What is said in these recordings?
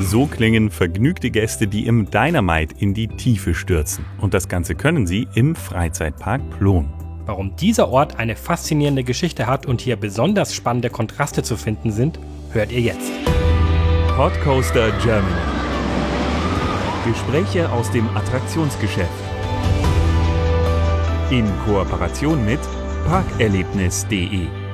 So klingen vergnügte Gäste, die im Dynamite in die Tiefe stürzen. Und das Ganze können sie im Freizeitpark Plon. Warum dieser Ort eine faszinierende Geschichte hat und hier besonders spannende Kontraste zu finden sind, hört ihr jetzt. Podcoaster Germany. Gespräche aus dem Attraktionsgeschäft. In Kooperation mit parkerlebnis.de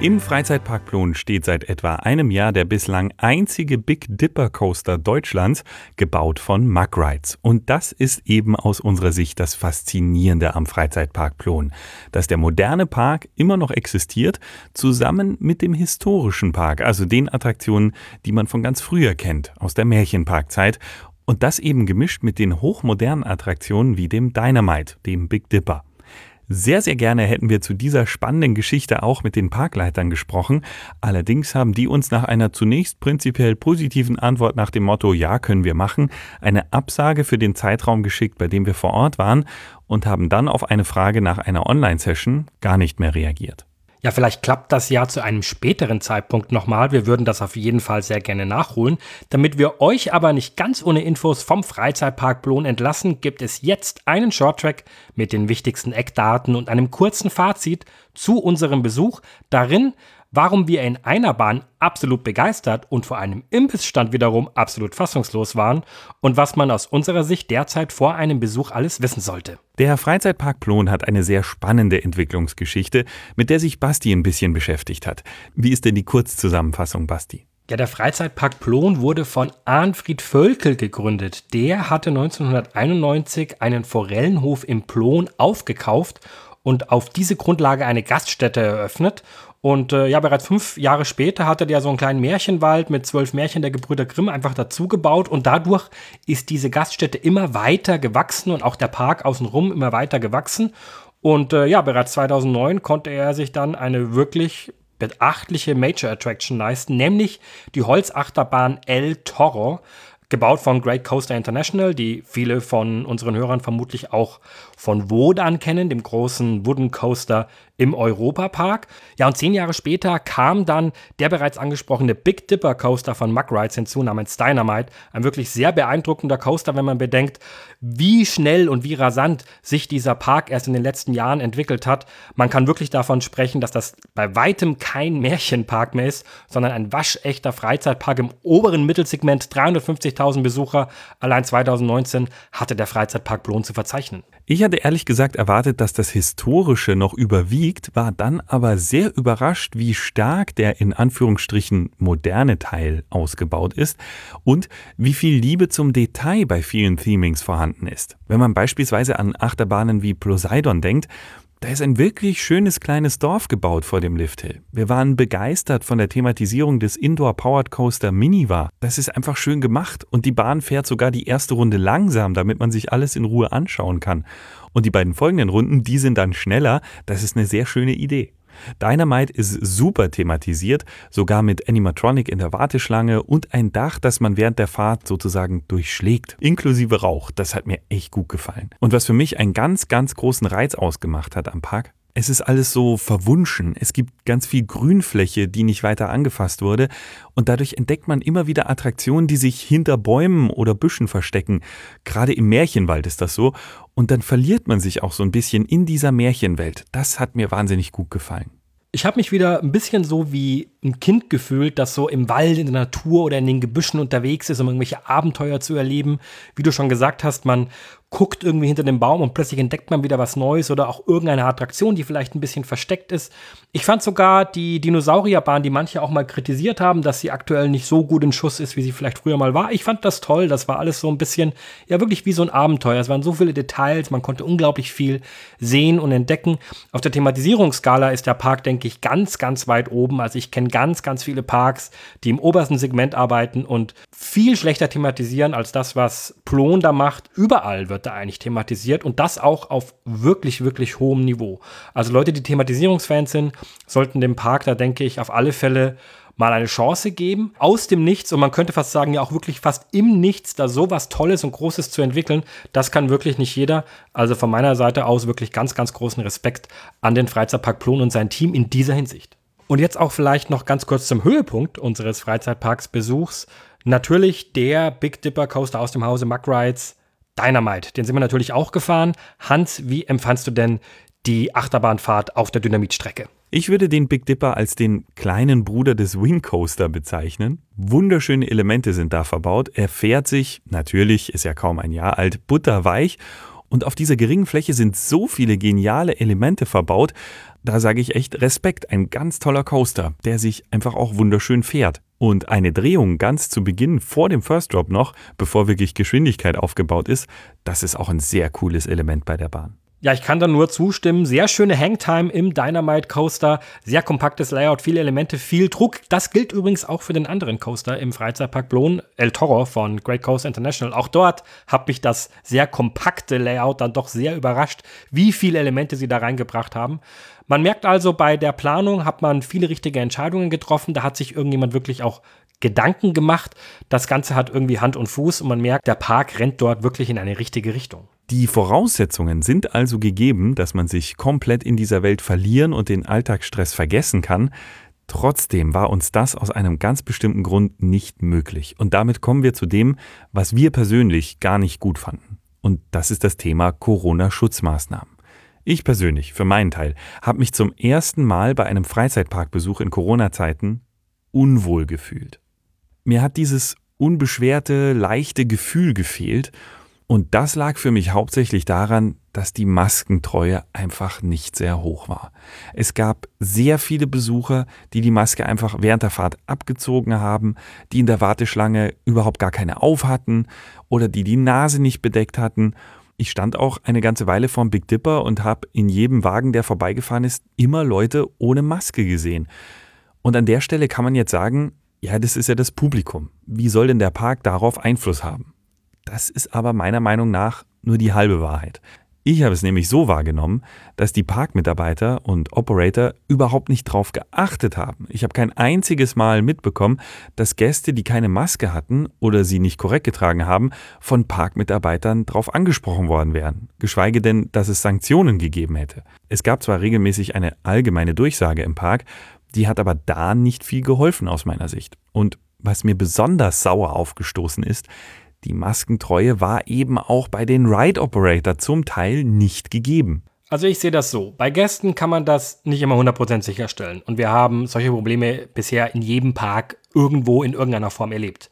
im Freizeitpark Plon steht seit etwa einem Jahr der bislang einzige Big Dipper Coaster Deutschlands, gebaut von Mug Rides. Und das ist eben aus unserer Sicht das Faszinierende am Freizeitpark Plon, dass der moderne Park immer noch existiert, zusammen mit dem historischen Park, also den Attraktionen, die man von ganz früher kennt, aus der Märchenparkzeit. Und das eben gemischt mit den hochmodernen Attraktionen wie dem Dynamite, dem Big Dipper. Sehr, sehr gerne hätten wir zu dieser spannenden Geschichte auch mit den Parkleitern gesprochen. Allerdings haben die uns nach einer zunächst prinzipiell positiven Antwort nach dem Motto Ja, können wir machen, eine Absage für den Zeitraum geschickt, bei dem wir vor Ort waren und haben dann auf eine Frage nach einer Online-Session gar nicht mehr reagiert. Ja, vielleicht klappt das ja zu einem späteren Zeitpunkt nochmal. Wir würden das auf jeden Fall sehr gerne nachholen. Damit wir euch aber nicht ganz ohne Infos vom Freizeitpark Blon entlassen, gibt es jetzt einen Shorttrack mit den wichtigsten Eckdaten und einem kurzen Fazit zu unserem Besuch. Darin warum wir in einer Bahn absolut begeistert und vor einem Imbissstand wiederum absolut fassungslos waren und was man aus unserer Sicht derzeit vor einem Besuch alles wissen sollte. Der Freizeitpark Plon hat eine sehr spannende Entwicklungsgeschichte, mit der sich Basti ein bisschen beschäftigt hat. Wie ist denn die Kurzzusammenfassung, Basti? Ja, der Freizeitpark Plon wurde von Arnfried Völkel gegründet. Der hatte 1991 einen Forellenhof im Plon aufgekauft und auf diese Grundlage eine Gaststätte eröffnet und äh, ja, bereits fünf Jahre später hatte der so einen kleinen Märchenwald mit zwölf Märchen der Gebrüder Grimm einfach dazu gebaut und dadurch ist diese Gaststätte immer weiter gewachsen und auch der Park außenrum immer weiter gewachsen. Und äh, ja, bereits 2009 konnte er sich dann eine wirklich beachtliche Major Attraction leisten, nämlich die Holzachterbahn El Toro, gebaut von Great Coaster International, die viele von unseren Hörern vermutlich auch von Wodan kennen, dem großen Wooden Coaster im Europapark. Ja, und zehn Jahre später kam dann der bereits angesprochene Big Dipper Coaster von Muck Rides hinzu, namens Dynamite. Ein wirklich sehr beeindruckender Coaster, wenn man bedenkt, wie schnell und wie rasant sich dieser Park erst in den letzten Jahren entwickelt hat. Man kann wirklich davon sprechen, dass das bei weitem kein Märchenpark mehr ist, sondern ein waschechter Freizeitpark im oberen Mittelsegment. 350.000 Besucher. Allein 2019 hatte der Freizeitpark Blon zu verzeichnen. Ich hatte ehrlich gesagt erwartet, dass das Historische noch überwiegt, war dann aber sehr überrascht, wie stark der in Anführungsstrichen moderne Teil ausgebaut ist und wie viel Liebe zum Detail bei vielen Themings vorhanden ist. Wenn man beispielsweise an Achterbahnen wie Poseidon denkt, da ist ein wirklich schönes kleines Dorf gebaut vor dem Lifthill. Wir waren begeistert von der Thematisierung des Indoor Powered Coaster Miniva. Das ist einfach schön gemacht und die Bahn fährt sogar die erste Runde langsam, damit man sich alles in Ruhe anschauen kann. Und die beiden folgenden Runden, die sind dann schneller. Das ist eine sehr schöne Idee. Dynamite ist super thematisiert, sogar mit Animatronic in der Warteschlange und ein Dach, das man während der Fahrt sozusagen durchschlägt, inklusive Rauch. Das hat mir echt gut gefallen. Und was für mich einen ganz, ganz großen Reiz ausgemacht hat am Park, es ist alles so verwunschen. Es gibt ganz viel Grünfläche, die nicht weiter angefasst wurde. Und dadurch entdeckt man immer wieder Attraktionen, die sich hinter Bäumen oder Büschen verstecken. Gerade im Märchenwald ist das so. Und dann verliert man sich auch so ein bisschen in dieser Märchenwelt. Das hat mir wahnsinnig gut gefallen. Ich habe mich wieder ein bisschen so wie ein Kind gefühlt, das so im Wald, in der Natur oder in den Gebüschen unterwegs ist, um irgendwelche Abenteuer zu erleben. Wie du schon gesagt hast, man guckt irgendwie hinter dem Baum und plötzlich entdeckt man wieder was Neues oder auch irgendeine Attraktion, die vielleicht ein bisschen versteckt ist. Ich fand sogar die Dinosaurierbahn, die manche auch mal kritisiert haben, dass sie aktuell nicht so gut in Schuss ist, wie sie vielleicht früher mal war. Ich fand das toll. Das war alles so ein bisschen, ja, wirklich wie so ein Abenteuer. Es waren so viele Details, man konnte unglaublich viel sehen und entdecken. Auf der Thematisierungsskala ist der Park, denke ich, ganz, ganz weit oben. Also ich kenne ganz, ganz viele Parks, die im obersten Segment arbeiten und viel schlechter thematisieren als das, was Plon da macht. Überall wird wird da eigentlich thematisiert und das auch auf wirklich, wirklich hohem Niveau. Also Leute, die Thematisierungsfans sind, sollten dem Park da, denke ich, auf alle Fälle mal eine Chance geben, aus dem Nichts und man könnte fast sagen, ja auch wirklich fast im Nichts da sowas Tolles und Großes zu entwickeln, das kann wirklich nicht jeder. Also von meiner Seite aus wirklich ganz, ganz großen Respekt an den Freizeitpark Plon und sein Team in dieser Hinsicht. Und jetzt auch vielleicht noch ganz kurz zum Höhepunkt unseres Freizeitparks Besuchs. Natürlich der Big Dipper Coaster aus dem Hause Muck Rides, Dynamite. Den sind wir natürlich auch gefahren. Hans, wie empfandst du denn die Achterbahnfahrt auf der Dynamitstrecke? Ich würde den Big Dipper als den kleinen Bruder des Wing Coaster bezeichnen. Wunderschöne Elemente sind da verbaut. Er fährt sich, natürlich ist er kaum ein Jahr alt, butterweich. Und auf dieser geringen Fläche sind so viele geniale Elemente verbaut. Da sage ich echt Respekt. Ein ganz toller Coaster, der sich einfach auch wunderschön fährt. Und eine Drehung ganz zu Beginn vor dem First Drop noch, bevor wirklich Geschwindigkeit aufgebaut ist, das ist auch ein sehr cooles Element bei der Bahn. Ja, ich kann da nur zustimmen. Sehr schöne Hangtime im Dynamite Coaster. Sehr kompaktes Layout, viele Elemente, viel Druck. Das gilt übrigens auch für den anderen Coaster im Freizeitpark Blon, El Toro von Great Coast International. Auch dort hat mich das sehr kompakte Layout dann doch sehr überrascht, wie viele Elemente sie da reingebracht haben. Man merkt also, bei der Planung hat man viele richtige Entscheidungen getroffen. Da hat sich irgendjemand wirklich auch Gedanken gemacht. Das Ganze hat irgendwie Hand und Fuß und man merkt, der Park rennt dort wirklich in eine richtige Richtung. Die Voraussetzungen sind also gegeben, dass man sich komplett in dieser Welt verlieren und den Alltagsstress vergessen kann. Trotzdem war uns das aus einem ganz bestimmten Grund nicht möglich. Und damit kommen wir zu dem, was wir persönlich gar nicht gut fanden. Und das ist das Thema Corona-Schutzmaßnahmen. Ich persönlich, für meinen Teil, habe mich zum ersten Mal bei einem Freizeitparkbesuch in Corona-Zeiten unwohl gefühlt. Mir hat dieses unbeschwerte, leichte Gefühl gefehlt und das lag für mich hauptsächlich daran, dass die Maskentreue einfach nicht sehr hoch war. Es gab sehr viele Besucher, die die Maske einfach während der Fahrt abgezogen haben, die in der Warteschlange überhaupt gar keine auf hatten oder die die Nase nicht bedeckt hatten. Ich stand auch eine ganze Weile vorm Big Dipper und habe in jedem Wagen, der vorbeigefahren ist, immer Leute ohne Maske gesehen. Und an der Stelle kann man jetzt sagen, ja, das ist ja das Publikum. Wie soll denn der Park darauf Einfluss haben? Das ist aber meiner Meinung nach nur die halbe Wahrheit. Ich habe es nämlich so wahrgenommen, dass die Parkmitarbeiter und Operator überhaupt nicht drauf geachtet haben. Ich habe kein einziges Mal mitbekommen, dass Gäste, die keine Maske hatten oder sie nicht korrekt getragen haben, von Parkmitarbeitern darauf angesprochen worden wären. Geschweige denn, dass es Sanktionen gegeben hätte. Es gab zwar regelmäßig eine allgemeine Durchsage im Park, die hat aber da nicht viel geholfen aus meiner Sicht. Und was mir besonders sauer aufgestoßen ist, die Maskentreue war eben auch bei den Ride Operator zum Teil nicht gegeben. Also ich sehe das so. Bei Gästen kann man das nicht immer 100% sicherstellen. Und wir haben solche Probleme bisher in jedem Park irgendwo in irgendeiner Form erlebt.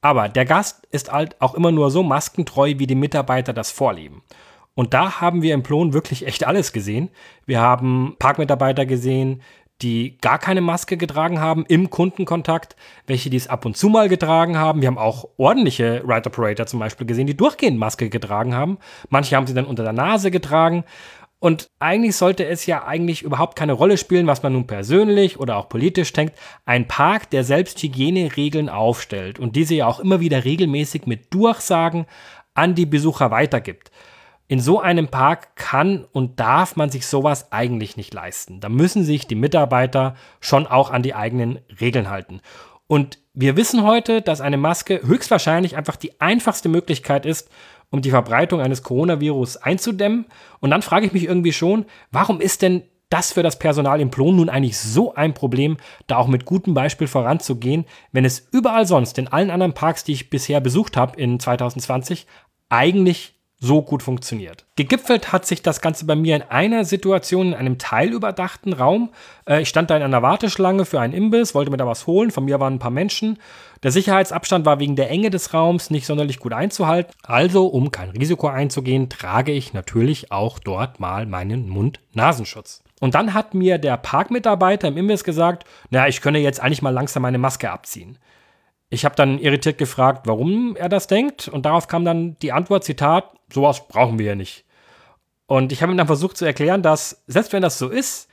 Aber der Gast ist halt auch immer nur so maskentreu, wie die Mitarbeiter das vorleben. Und da haben wir im Plon wirklich echt alles gesehen. Wir haben Parkmitarbeiter gesehen, die gar keine Maske getragen haben im Kundenkontakt, welche die es ab und zu mal getragen haben. Wir haben auch ordentliche Ride Operator zum Beispiel gesehen, die durchgehend Maske getragen haben. Manche haben sie dann unter der Nase getragen. Und eigentlich sollte es ja eigentlich überhaupt keine Rolle spielen, was man nun persönlich oder auch politisch denkt. Ein Park, der selbst Hygieneregeln aufstellt und diese ja auch immer wieder regelmäßig mit Durchsagen an die Besucher weitergibt. In so einem Park kann und darf man sich sowas eigentlich nicht leisten. Da müssen sich die Mitarbeiter schon auch an die eigenen Regeln halten. Und wir wissen heute, dass eine Maske höchstwahrscheinlich einfach die einfachste Möglichkeit ist, um die Verbreitung eines Coronavirus einzudämmen. Und dann frage ich mich irgendwie schon, warum ist denn das für das Personal im Plon nun eigentlich so ein Problem, da auch mit gutem Beispiel voranzugehen, wenn es überall sonst in allen anderen Parks, die ich bisher besucht habe in 2020, eigentlich so gut funktioniert. Gegipfelt hat sich das Ganze bei mir in einer Situation in einem teilüberdachten Raum. Äh, ich stand da in einer Warteschlange für einen Imbiss, wollte mir da was holen. Von mir waren ein paar Menschen. Der Sicherheitsabstand war wegen der Enge des Raums nicht sonderlich gut einzuhalten. Also, um kein Risiko einzugehen, trage ich natürlich auch dort mal meinen Mund-Nasenschutz. Und dann hat mir der Parkmitarbeiter im Imbiss gesagt, naja, ich könne jetzt eigentlich mal langsam meine Maske abziehen. Ich habe dann irritiert gefragt, warum er das denkt. Und darauf kam dann die Antwort, Zitat, sowas brauchen wir ja nicht. Und ich habe ihm dann versucht zu erklären, dass, selbst wenn das so ist,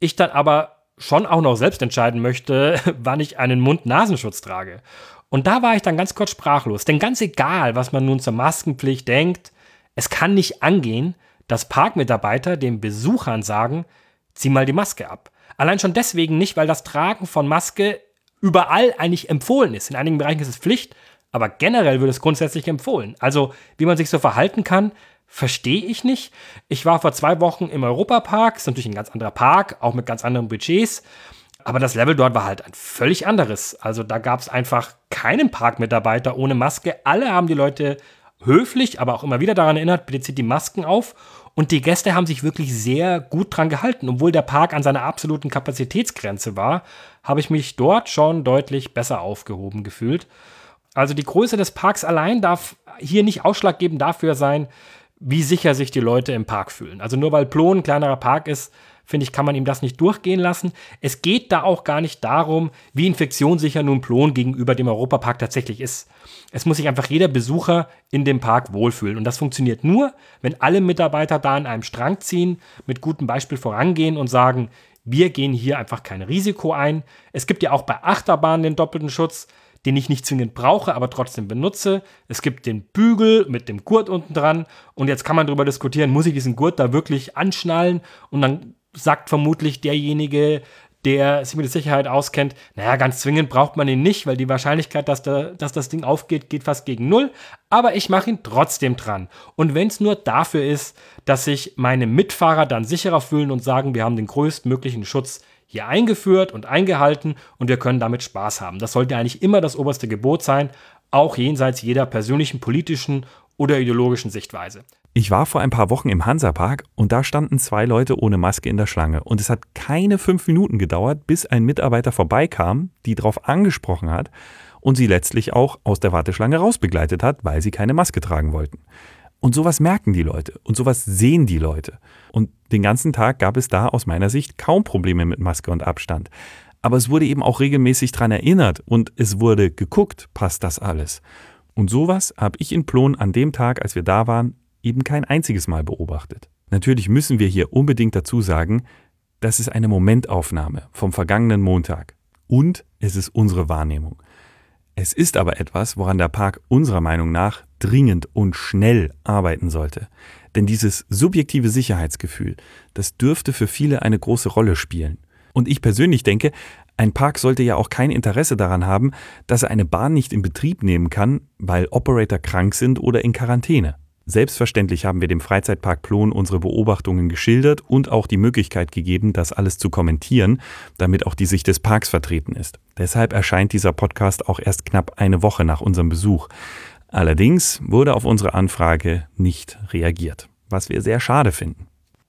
ich dann aber schon auch noch selbst entscheiden möchte, wann ich einen Mund-Nasenschutz trage. Und da war ich dann ganz kurz sprachlos. Denn ganz egal, was man nun zur Maskenpflicht denkt, es kann nicht angehen, dass Parkmitarbeiter den Besuchern sagen, zieh mal die Maske ab. Allein schon deswegen nicht, weil das Tragen von Maske überall eigentlich empfohlen ist. In einigen Bereichen ist es Pflicht, aber generell wird es grundsätzlich empfohlen. Also, wie man sich so verhalten kann, verstehe ich nicht. Ich war vor zwei Wochen im Europapark, ist natürlich ein ganz anderer Park, auch mit ganz anderen Budgets. Aber das Level dort war halt ein völlig anderes. Also da gab es einfach keinen Parkmitarbeiter ohne Maske. Alle haben die Leute höflich, aber auch immer wieder daran erinnert, bitte zieht die Masken auf. Und die Gäste haben sich wirklich sehr gut dran gehalten. Obwohl der Park an seiner absoluten Kapazitätsgrenze war, habe ich mich dort schon deutlich besser aufgehoben gefühlt. Also die Größe des Parks allein darf hier nicht ausschlaggebend dafür sein, wie sicher sich die Leute im Park fühlen. Also nur weil Plon ein kleinerer Park ist, finde ich, kann man ihm das nicht durchgehen lassen. Es geht da auch gar nicht darum, wie infektionssicher nun Plon gegenüber dem Europapark tatsächlich ist. Es muss sich einfach jeder Besucher in dem Park wohlfühlen. Und das funktioniert nur, wenn alle Mitarbeiter da an einem Strang ziehen, mit gutem Beispiel vorangehen und sagen, wir gehen hier einfach kein Risiko ein. Es gibt ja auch bei Achterbahnen den doppelten Schutz den ich nicht zwingend brauche, aber trotzdem benutze. Es gibt den Bügel mit dem Gurt unten dran. Und jetzt kann man darüber diskutieren, muss ich diesen Gurt da wirklich anschnallen? Und dann sagt vermutlich derjenige, der sich mit der Sicherheit auskennt, naja, ganz zwingend braucht man ihn nicht, weil die Wahrscheinlichkeit, dass, da, dass das Ding aufgeht, geht fast gegen null. Aber ich mache ihn trotzdem dran. Und wenn es nur dafür ist, dass sich meine Mitfahrer dann sicherer fühlen und sagen, wir haben den größtmöglichen Schutz hier eingeführt und eingehalten und wir können damit Spaß haben. Das sollte eigentlich immer das oberste Gebot sein, auch jenseits jeder persönlichen, politischen oder ideologischen Sichtweise. Ich war vor ein paar Wochen im Hansapark und da standen zwei Leute ohne Maske in der Schlange. Und es hat keine fünf Minuten gedauert, bis ein Mitarbeiter vorbeikam, die darauf angesprochen hat und sie letztlich auch aus der Warteschlange rausbegleitet hat, weil sie keine Maske tragen wollten. Und sowas merken die Leute und sowas sehen die Leute. Und den ganzen Tag gab es da aus meiner Sicht kaum Probleme mit Maske und Abstand. Aber es wurde eben auch regelmäßig daran erinnert und es wurde geguckt, passt das alles. Und sowas habe ich in Plon an dem Tag, als wir da waren, eben kein einziges Mal beobachtet. Natürlich müssen wir hier unbedingt dazu sagen, das ist eine Momentaufnahme vom vergangenen Montag. Und es ist unsere Wahrnehmung. Es ist aber etwas, woran der Park unserer Meinung nach dringend und schnell arbeiten sollte. Denn dieses subjektive Sicherheitsgefühl, das dürfte für viele eine große Rolle spielen. Und ich persönlich denke, ein Park sollte ja auch kein Interesse daran haben, dass er eine Bahn nicht in Betrieb nehmen kann, weil Operator krank sind oder in Quarantäne. Selbstverständlich haben wir dem Freizeitpark Plon unsere Beobachtungen geschildert und auch die Möglichkeit gegeben, das alles zu kommentieren, damit auch die Sicht des Parks vertreten ist. Deshalb erscheint dieser Podcast auch erst knapp eine Woche nach unserem Besuch. Allerdings wurde auf unsere Anfrage nicht reagiert, was wir sehr schade finden.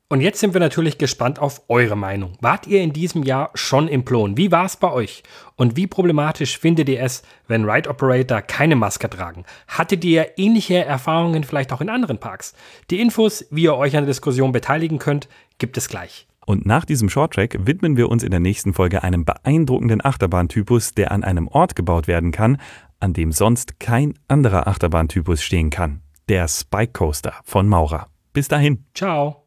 Und jetzt sind wir natürlich gespannt auf eure Meinung. Wart ihr in diesem Jahr schon im Plon? Wie war es bei euch? Und wie problematisch findet ihr es, wenn Ride Operator keine Maske tragen? Hattet ihr ähnliche Erfahrungen vielleicht auch in anderen Parks? Die Infos, wie ihr euch an der Diskussion beteiligen könnt, gibt es gleich. Und nach diesem Shorttrack widmen wir uns in der nächsten Folge einem beeindruckenden Achterbahntypus, der an einem Ort gebaut werden kann, an dem sonst kein anderer Achterbahntypus stehen kann. Der Spike Coaster von Maurer. Bis dahin. Ciao.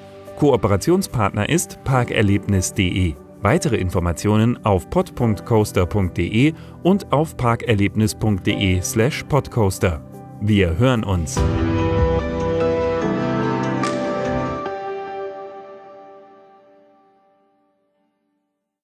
Kooperationspartner ist parkerlebnis.de. Weitere Informationen auf pod.coaster.de und auf parkerlebnis.de slash podcoaster. Wir hören uns.